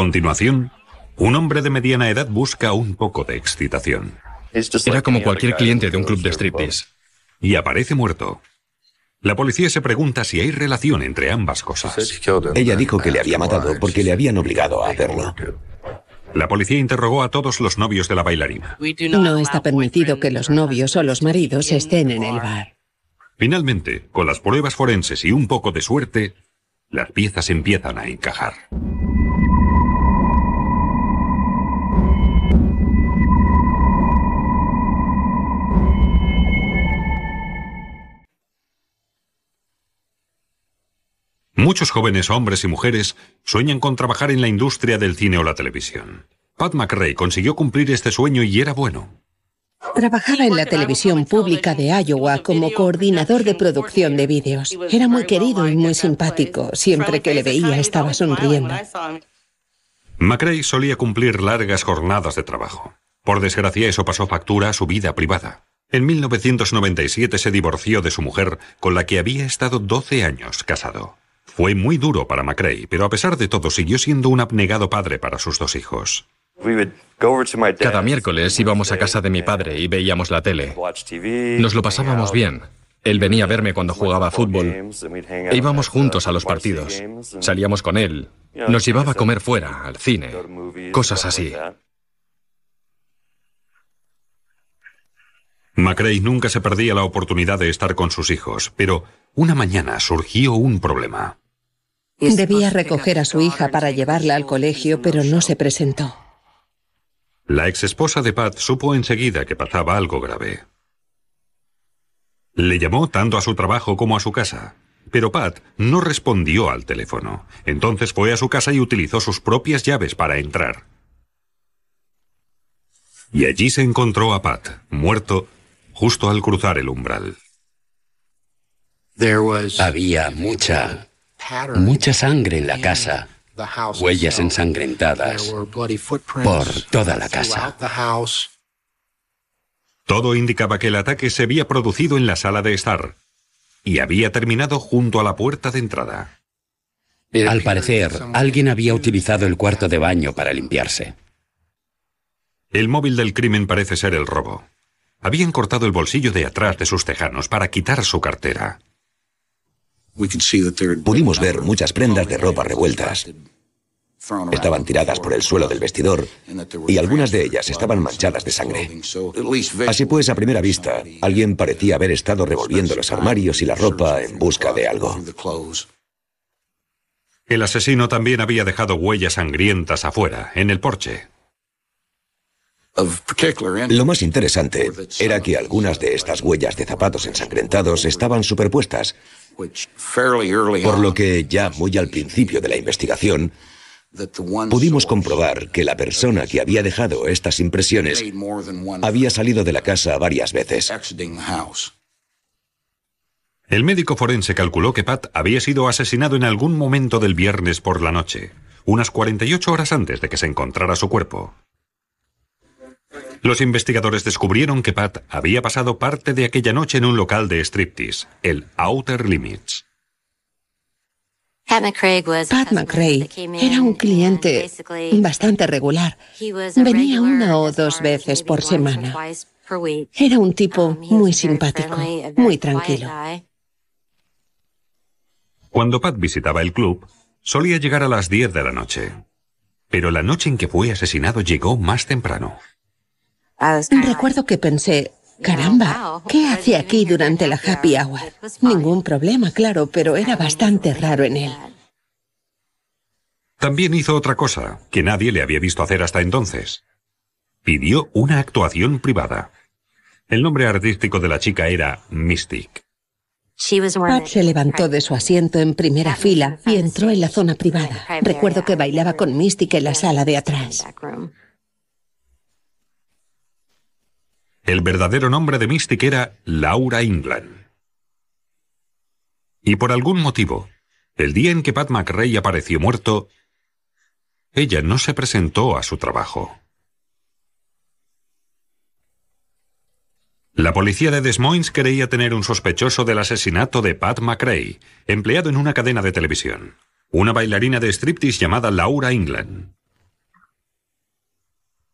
continuación, un hombre de mediana edad busca un poco de excitación. Era como cualquier cliente de un club de striptease. Y aparece muerto. La policía se pregunta si hay relación entre ambas cosas. Ella dijo que le había matado porque le habían obligado a hacerlo. La policía interrogó a todos los novios de la bailarina. No está permitido que los novios o los maridos estén en el bar. Finalmente, con las pruebas forenses y un poco de suerte, las piezas empiezan a encajar. Muchos jóvenes hombres y mujeres sueñan con trabajar en la industria del cine o la televisión. Pat McRae consiguió cumplir este sueño y era bueno. Trabajaba en la televisión pública de Iowa como coordinador de producción de vídeos. Era muy querido y muy simpático. Siempre que le veía estaba sonriendo. McRae solía cumplir largas jornadas de trabajo. Por desgracia eso pasó factura a su vida privada. En 1997 se divorció de su mujer, con la que había estado 12 años casado. Fue muy duro para McRae, pero a pesar de todo siguió siendo un abnegado padre para sus dos hijos. Cada miércoles íbamos a casa de mi padre y veíamos la tele. Nos lo pasábamos bien. Él venía a verme cuando jugaba fútbol. E íbamos juntos a los partidos. Salíamos con él. Nos llevaba a comer fuera, al cine. Cosas así. McRae nunca se perdía la oportunidad de estar con sus hijos, pero una mañana surgió un problema. Debía recoger a su hija para llevarla al colegio, pero no se presentó. La exesposa de Pat supo enseguida que pasaba algo grave. Le llamó tanto a su trabajo como a su casa, pero Pat no respondió al teléfono. Entonces fue a su casa y utilizó sus propias llaves para entrar. Y allí se encontró a Pat, muerto, justo al cruzar el umbral. Había mucha, mucha sangre en la casa, huellas ensangrentadas por toda la casa. Todo indicaba que el ataque se había producido en la sala de estar y había terminado junto a la puerta de entrada. Al parecer, alguien había utilizado el cuarto de baño para limpiarse. El móvil del crimen parece ser el robo. Habían cortado el bolsillo de atrás de sus tejanos para quitar su cartera. Pudimos ver muchas prendas de ropa revueltas. Estaban tiradas por el suelo del vestidor y algunas de ellas estaban manchadas de sangre. Así pues, a primera vista, alguien parecía haber estado revolviendo los armarios y la ropa en busca de algo. El asesino también había dejado huellas sangrientas afuera, en el porche. Lo más interesante era que algunas de estas huellas de zapatos ensangrentados estaban superpuestas, por lo que ya muy al principio de la investigación, pudimos comprobar que la persona que había dejado estas impresiones había salido de la casa varias veces. El médico forense calculó que Pat había sido asesinado en algún momento del viernes por la noche, unas 48 horas antes de que se encontrara su cuerpo. Los investigadores descubrieron que Pat había pasado parte de aquella noche en un local de striptease, el Outer Limits. Pat McRae era un cliente bastante regular. Venía una o dos veces por semana. Era un tipo muy simpático, muy tranquilo. Cuando Pat visitaba el club, solía llegar a las 10 de la noche. Pero la noche en que fue asesinado llegó más temprano. Recuerdo que pensé, caramba, ¿qué hace aquí durante la happy hour? Ningún problema, claro, pero era bastante raro en él. También hizo otra cosa que nadie le había visto hacer hasta entonces. Pidió una actuación privada. El nombre artístico de la chica era Mystic. Pat se levantó de su asiento en primera fila y entró en la zona privada. Recuerdo que bailaba con Mystic en la sala de atrás. El verdadero nombre de Mystic era Laura England. Y por algún motivo, el día en que Pat McRae apareció muerto, ella no se presentó a su trabajo. La policía de Des Moines creía tener un sospechoso del asesinato de Pat McRae, empleado en una cadena de televisión, una bailarina de striptease llamada Laura England.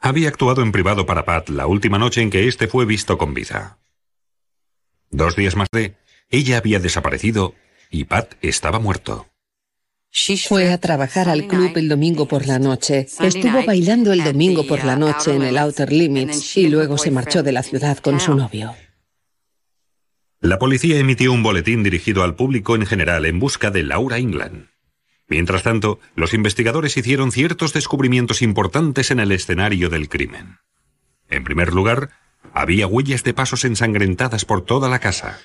Había actuado en privado para Pat la última noche en que éste fue visto con vida. Dos días más tarde, ella había desaparecido y Pat estaba muerto. Fue a trabajar al club el domingo por la noche. Estuvo bailando el domingo por la noche en el Outer Limits y luego se marchó de la ciudad con su novio. La policía emitió un boletín dirigido al público en general en busca de Laura England. Mientras tanto, los investigadores hicieron ciertos descubrimientos importantes en el escenario del crimen. En primer lugar, había huellas de pasos ensangrentadas por toda la casa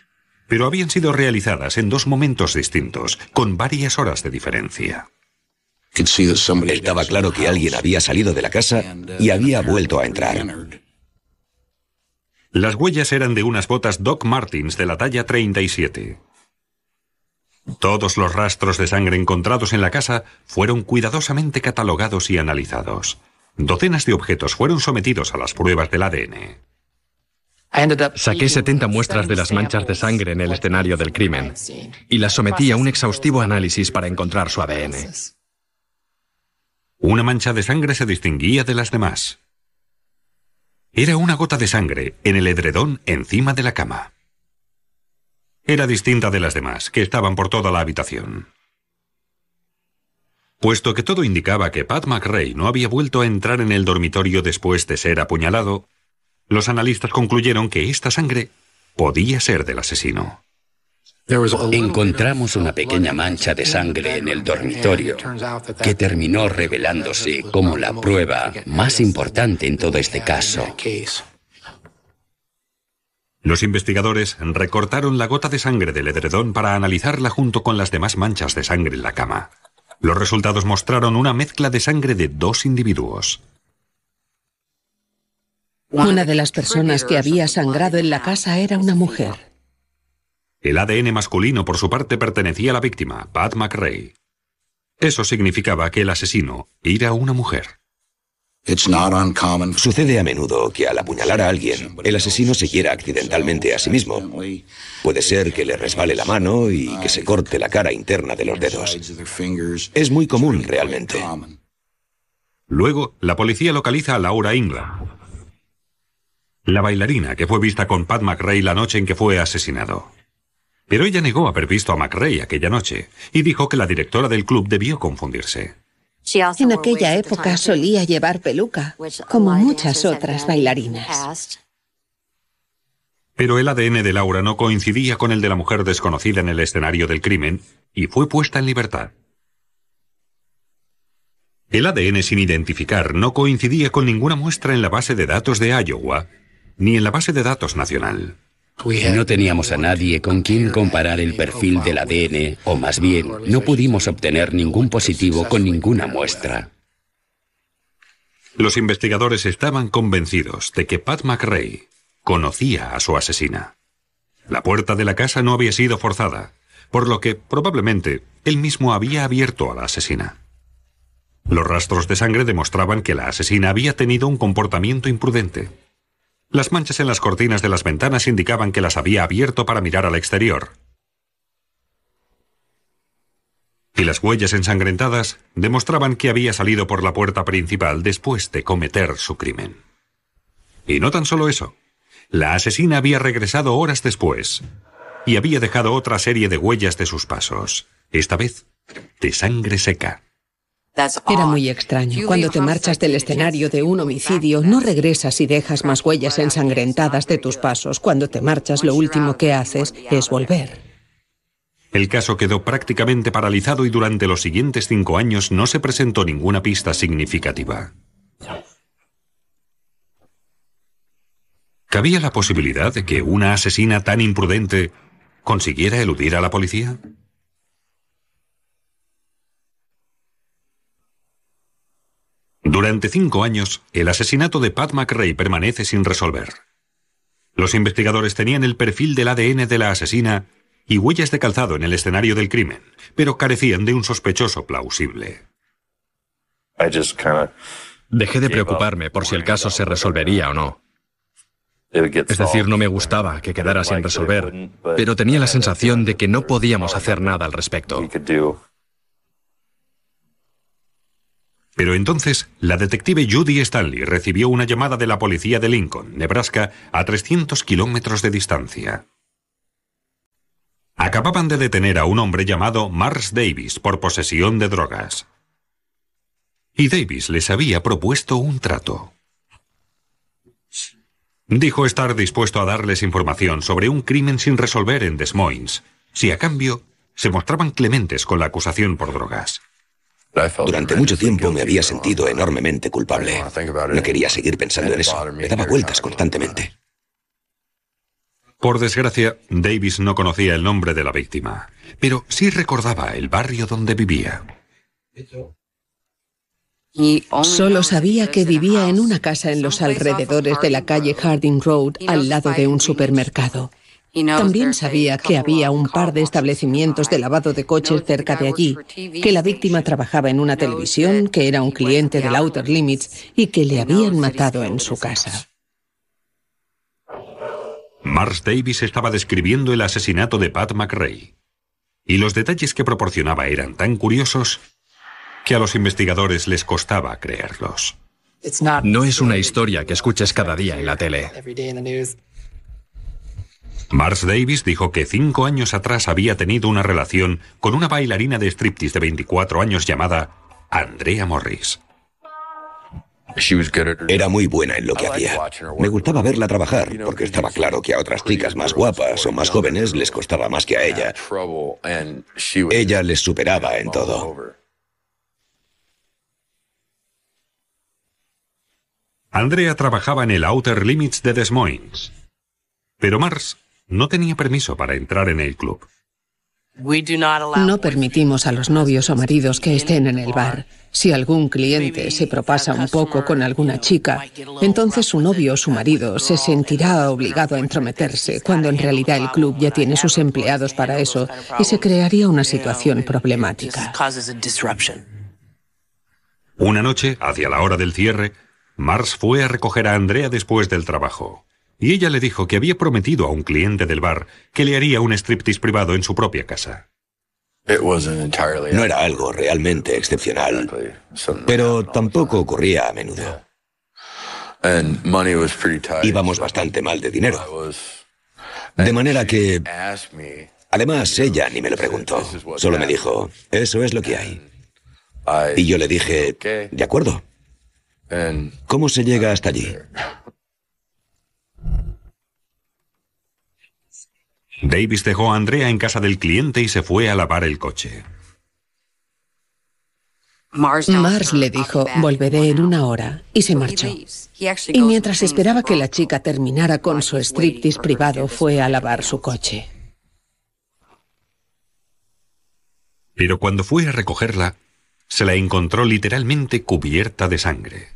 pero habían sido realizadas en dos momentos distintos, con varias horas de diferencia. Estaba claro que alguien había salido de la casa y había vuelto a entrar. Las huellas eran de unas botas Doc Martins de la talla 37. Todos los rastros de sangre encontrados en la casa fueron cuidadosamente catalogados y analizados. Docenas de objetos fueron sometidos a las pruebas del ADN. Saqué 70 muestras de las manchas de sangre en el escenario del crimen y las sometí a un exhaustivo análisis para encontrar su ADN. Una mancha de sangre se distinguía de las demás. Era una gota de sangre en el edredón encima de la cama. Era distinta de las demás, que estaban por toda la habitación. Puesto que todo indicaba que Pat McRae no había vuelto a entrar en el dormitorio después de ser apuñalado, los analistas concluyeron que esta sangre podía ser del asesino. Encontramos una pequeña mancha de sangre en el dormitorio que terminó revelándose como la prueba más importante en todo este caso. Los investigadores recortaron la gota de sangre del edredón para analizarla junto con las demás manchas de sangre en la cama. Los resultados mostraron una mezcla de sangre de dos individuos. Una de las personas que había sangrado en la casa era una mujer. El ADN masculino, por su parte, pertenecía a la víctima, Pat McRae. Eso significaba que el asesino era una mujer. Sucede a menudo que al apuñalar a alguien, el asesino se quiera accidentalmente a sí mismo. Puede ser que le resbale la mano y que se corte la cara interna de los dedos. Es muy común realmente. Luego, la policía localiza a Laura Ingla, la bailarina que fue vista con Pat McRae la noche en que fue asesinado. Pero ella negó haber visto a McRae aquella noche y dijo que la directora del club debió confundirse. En aquella época solía llevar peluca, como muchas otras bailarinas. Pero el ADN de Laura no coincidía con el de la mujer desconocida en el escenario del crimen y fue puesta en libertad. El ADN sin identificar no coincidía con ninguna muestra en la base de datos de Iowa ni en la base de datos nacional. No teníamos a nadie con quien comparar el perfil del ADN, o más bien, no pudimos obtener ningún positivo con ninguna muestra. Los investigadores estaban convencidos de que Pat McRae conocía a su asesina. La puerta de la casa no había sido forzada, por lo que probablemente él mismo había abierto a la asesina. Los rastros de sangre demostraban que la asesina había tenido un comportamiento imprudente. Las manchas en las cortinas de las ventanas indicaban que las había abierto para mirar al exterior. Y las huellas ensangrentadas demostraban que había salido por la puerta principal después de cometer su crimen. Y no tan solo eso. La asesina había regresado horas después y había dejado otra serie de huellas de sus pasos, esta vez de sangre seca. Era muy extraño. Cuando te marchas del escenario de un homicidio, no regresas y dejas más huellas ensangrentadas de tus pasos. Cuando te marchas, lo último que haces es volver. El caso quedó prácticamente paralizado y durante los siguientes cinco años no se presentó ninguna pista significativa. ¿Cabía la posibilidad de que una asesina tan imprudente consiguiera eludir a la policía? Durante cinco años, el asesinato de Pat McRae permanece sin resolver. Los investigadores tenían el perfil del ADN de la asesina y huellas de calzado en el escenario del crimen, pero carecían de un sospechoso plausible. Dejé de preocuparme por si el caso se resolvería o no. Es decir, no me gustaba que quedara sin resolver, pero tenía la sensación de que no podíamos hacer nada al respecto. Pero entonces, la detective Judy Stanley recibió una llamada de la policía de Lincoln, Nebraska, a 300 kilómetros de distancia. Acababan de detener a un hombre llamado Mars Davis por posesión de drogas. Y Davis les había propuesto un trato. Dijo estar dispuesto a darles información sobre un crimen sin resolver en Des Moines, si a cambio se mostraban clementes con la acusación por drogas. Durante mucho tiempo me había sentido enormemente culpable. No quería seguir pensando en eso. Me daba vueltas constantemente. Por desgracia, Davis no conocía el nombre de la víctima, pero sí recordaba el barrio donde vivía. Solo sabía que vivía en una casa en los alrededores de la calle Harding Road, al lado de un supermercado. También sabía que había un par de establecimientos de lavado de coches cerca de allí, que la víctima trabajaba en una televisión, que era un cliente del Outer Limits y que le habían matado en su casa. Mars Davis estaba describiendo el asesinato de Pat McRae. Y los detalles que proporcionaba eran tan curiosos que a los investigadores les costaba creerlos. No es una historia que escuches cada día en la tele. Mars Davis dijo que cinco años atrás había tenido una relación con una bailarina de striptease de 24 años llamada Andrea Morris. Era muy buena en lo que hacía. Me gustaba verla trabajar, porque estaba claro que a otras chicas más guapas o más jóvenes les costaba más que a ella. Ella les superaba en todo. Andrea trabajaba en el Outer Limits de Des Moines. Pero Mars no tenía permiso para entrar en el club. No permitimos a los novios o maridos que estén en el bar. Si algún cliente se propasa un poco con alguna chica, entonces su novio o su marido se sentirá obligado a entrometerse, cuando en realidad el club ya tiene sus empleados para eso y se crearía una situación problemática. Una noche, hacia la hora del cierre, Mars fue a recoger a Andrea después del trabajo y ella le dijo que había prometido a un cliente del bar que le haría un striptease privado en su propia casa. No era algo realmente excepcional, pero tampoco ocurría a menudo. Íbamos bastante mal de dinero. De manera que... Además, ella ni me lo preguntó. Solo me dijo, eso es lo que hay. Y yo le dije, de acuerdo. ¿Cómo se llega hasta allí? Davis dejó a Andrea en casa del cliente y se fue a lavar el coche. Mars le dijo, volveré en una hora, y se marchó. Y mientras esperaba que la chica terminara con su striptease privado, fue a lavar su coche. Pero cuando fue a recogerla, se la encontró literalmente cubierta de sangre.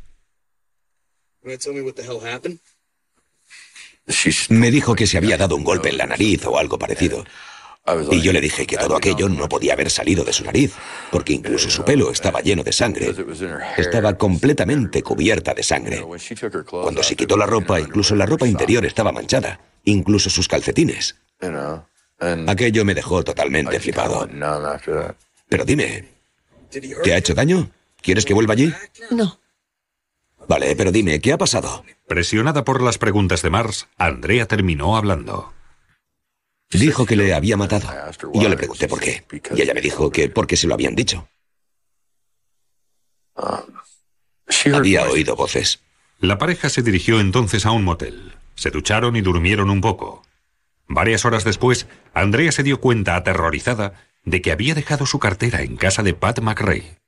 Me dijo que se había dado un golpe en la nariz o algo parecido. Y yo le dije que todo aquello no podía haber salido de su nariz, porque incluso su pelo estaba lleno de sangre. Estaba completamente cubierta de sangre. Cuando se quitó la ropa, incluso la ropa interior estaba manchada, incluso sus calcetines. Aquello me dejó totalmente flipado. Pero dime, ¿te ha hecho daño? ¿Quieres que vuelva allí? No. Vale, pero dime, ¿qué ha pasado? Presionada por las preguntas de Mars, Andrea terminó hablando. Dijo que le había matado. Y yo le pregunté por qué. Y ella me dijo que porque se lo habían dicho. Había oído voces. La pareja se dirigió entonces a un motel. Se ducharon y durmieron un poco. Varias horas después, Andrea se dio cuenta, aterrorizada, de que había dejado su cartera en casa de Pat McRae.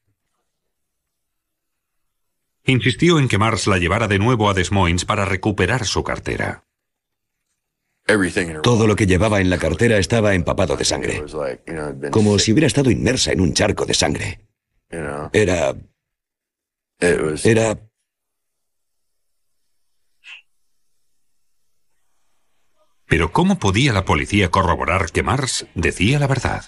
Insistió en que Mars la llevara de nuevo a Des Moines para recuperar su cartera. Todo lo que llevaba en la cartera estaba empapado de sangre, como si hubiera estado inmersa en un charco de sangre. Era... Era... Pero ¿cómo podía la policía corroborar que Mars decía la verdad?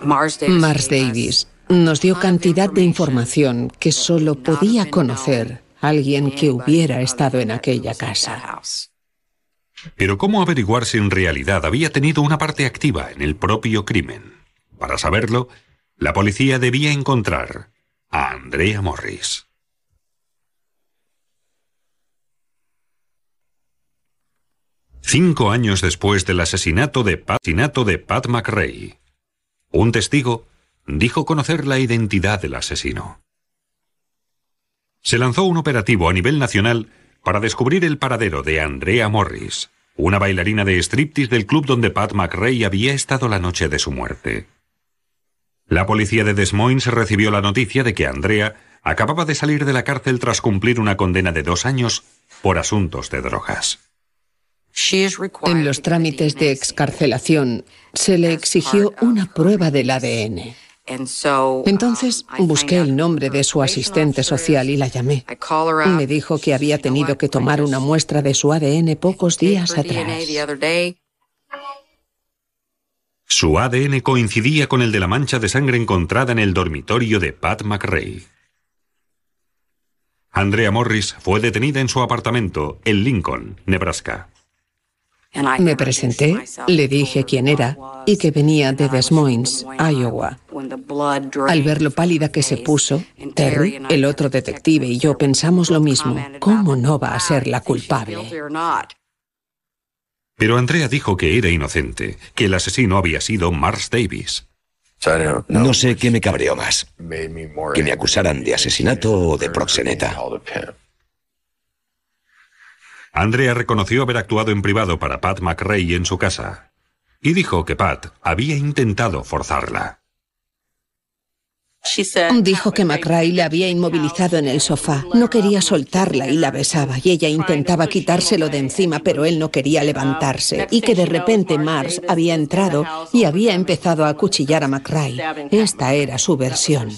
Mars Davis nos dio cantidad de información que solo podía conocer alguien que hubiera estado en aquella casa. Pero ¿cómo averiguar si en realidad había tenido una parte activa en el propio crimen? Para saberlo, la policía debía encontrar a Andrea Morris. Cinco años después del asesinato de Pat, de Pat McRae, un testigo dijo conocer la identidad del asesino. Se lanzó un operativo a nivel nacional para descubrir el paradero de Andrea Morris, una bailarina de striptease del club donde Pat McRae había estado la noche de su muerte. La policía de Des Moines recibió la noticia de que Andrea acababa de salir de la cárcel tras cumplir una condena de dos años por asuntos de drogas. En los trámites de excarcelación se le exigió una prueba del ADN. Entonces busqué el nombre de su asistente social y la llamé. Me dijo que había tenido que tomar una muestra de su ADN pocos días atrás. Su ADN coincidía con el de la mancha de sangre encontrada en el dormitorio de Pat McRae. Andrea Morris fue detenida en su apartamento en Lincoln, Nebraska. Me presenté, le dije quién era y que venía de Des Moines, Iowa. Al ver lo pálida que se puso, Terry, el otro detective y yo pensamos lo mismo. ¿Cómo no va a ser la culpable? Pero Andrea dijo que era inocente, que el asesino había sido Mars Davis. No sé qué me cabreó más, que me acusaran de asesinato o de proxeneta. Andrea reconoció haber actuado en privado para Pat McRae en su casa y dijo que Pat había intentado forzarla. Dijo que McRae la había inmovilizado en el sofá. No quería soltarla y la besaba y ella intentaba quitárselo de encima, pero él no quería levantarse y que de repente Mars había entrado y había empezado a acuchillar a McRae. Esta era su versión.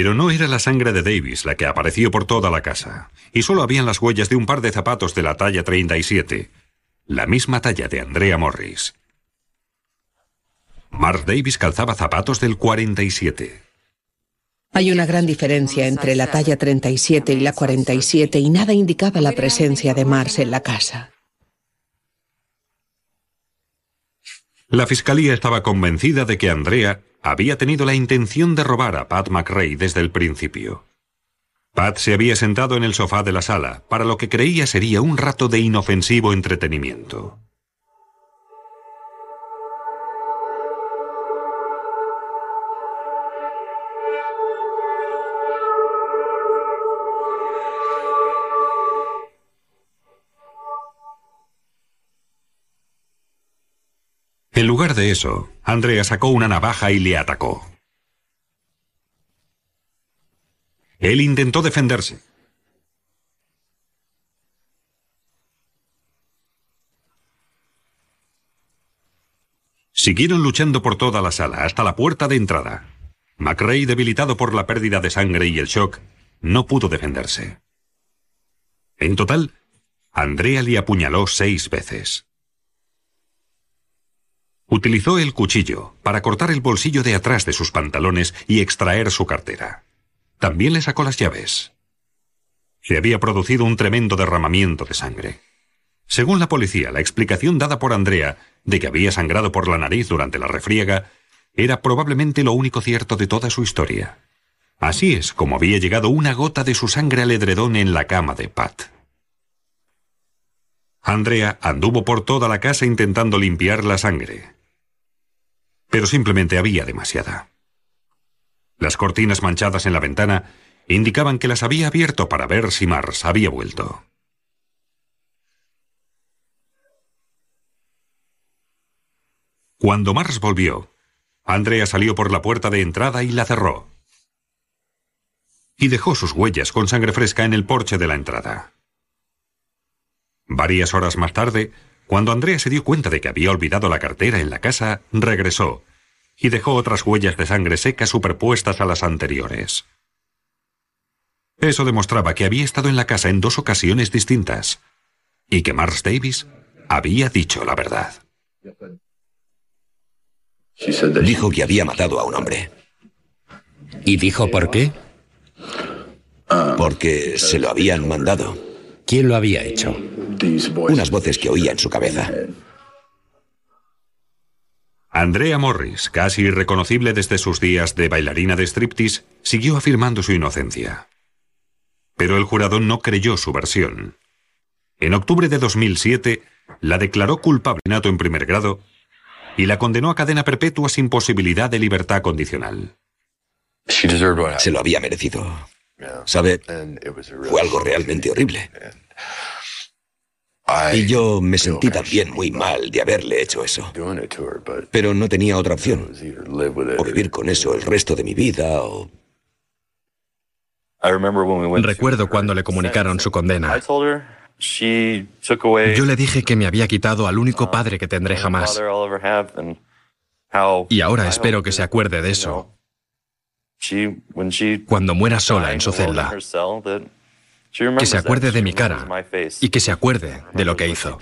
Pero no era la sangre de Davis la que apareció por toda la casa, y solo habían las huellas de un par de zapatos de la talla 37, la misma talla de Andrea Morris. Mark Davis calzaba zapatos del 47. Hay una gran diferencia entre la talla 37 y la 47 y nada indicaba la presencia de Mars en la casa. La fiscalía estaba convencida de que Andrea había tenido la intención de robar a Pat McRae desde el principio. Pat se había sentado en el sofá de la sala para lo que creía sería un rato de inofensivo entretenimiento. De eso, Andrea sacó una navaja y le atacó. Él intentó defenderse. Siguieron luchando por toda la sala, hasta la puerta de entrada. McRae, debilitado por la pérdida de sangre y el shock, no pudo defenderse. En total, Andrea le apuñaló seis veces. Utilizó el cuchillo para cortar el bolsillo de atrás de sus pantalones y extraer su cartera. También le sacó las llaves. Se había producido un tremendo derramamiento de sangre. Según la policía, la explicación dada por Andrea de que había sangrado por la nariz durante la refriega era probablemente lo único cierto de toda su historia. Así es como había llegado una gota de su sangre al edredón en la cama de Pat. Andrea anduvo por toda la casa intentando limpiar la sangre, pero simplemente había demasiada. Las cortinas manchadas en la ventana indicaban que las había abierto para ver si Mars había vuelto. Cuando Mars volvió, Andrea salió por la puerta de entrada y la cerró. Y dejó sus huellas con sangre fresca en el porche de la entrada. Varias horas más tarde, cuando Andrea se dio cuenta de que había olvidado la cartera en la casa, regresó y dejó otras huellas de sangre seca superpuestas a las anteriores. Eso demostraba que había estado en la casa en dos ocasiones distintas y que Mars Davis había dicho la verdad. Dijo que había matado a un hombre. ¿Y dijo por qué? Porque se lo habían mandado. ¿Quién lo había hecho? Unas voces que oía en su cabeza. Andrea Morris, casi irreconocible desde sus días de bailarina de striptease, siguió afirmando su inocencia. Pero el jurado no creyó su versión. En octubre de 2007, la declaró culpable en primer grado y la condenó a cadena perpetua sin posibilidad de libertad condicional. Se lo había merecido. ¿Sabe? Fue algo realmente horrible. Y yo me sentí también muy mal de haberle hecho eso. Pero no tenía otra opción. O vivir con eso el resto de mi vida o... Recuerdo cuando le comunicaron su condena. Yo le dije que me había quitado al único padre que tendré jamás. Y ahora espero que se acuerde de eso. Cuando muera sola en su celda que se acuerde de mi cara y que se acuerde de lo que hizo.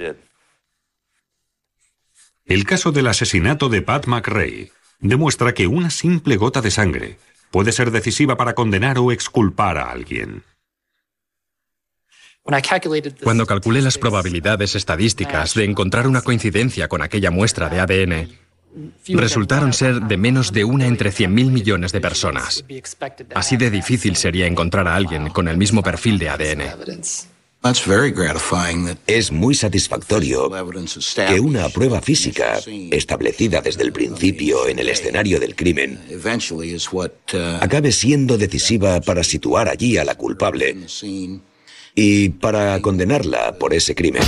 El caso del asesinato de Pat McRae demuestra que una simple gota de sangre puede ser decisiva para condenar o exculpar a alguien. Cuando calculé las probabilidades estadísticas de encontrar una coincidencia con aquella muestra de ADN, resultaron ser de menos de una entre 100.000 millones de personas. Así de difícil sería encontrar a alguien con el mismo perfil de ADN. Es muy satisfactorio que una prueba física establecida desde el principio en el escenario del crimen acabe siendo decisiva para situar allí a la culpable y para condenarla por ese crimen.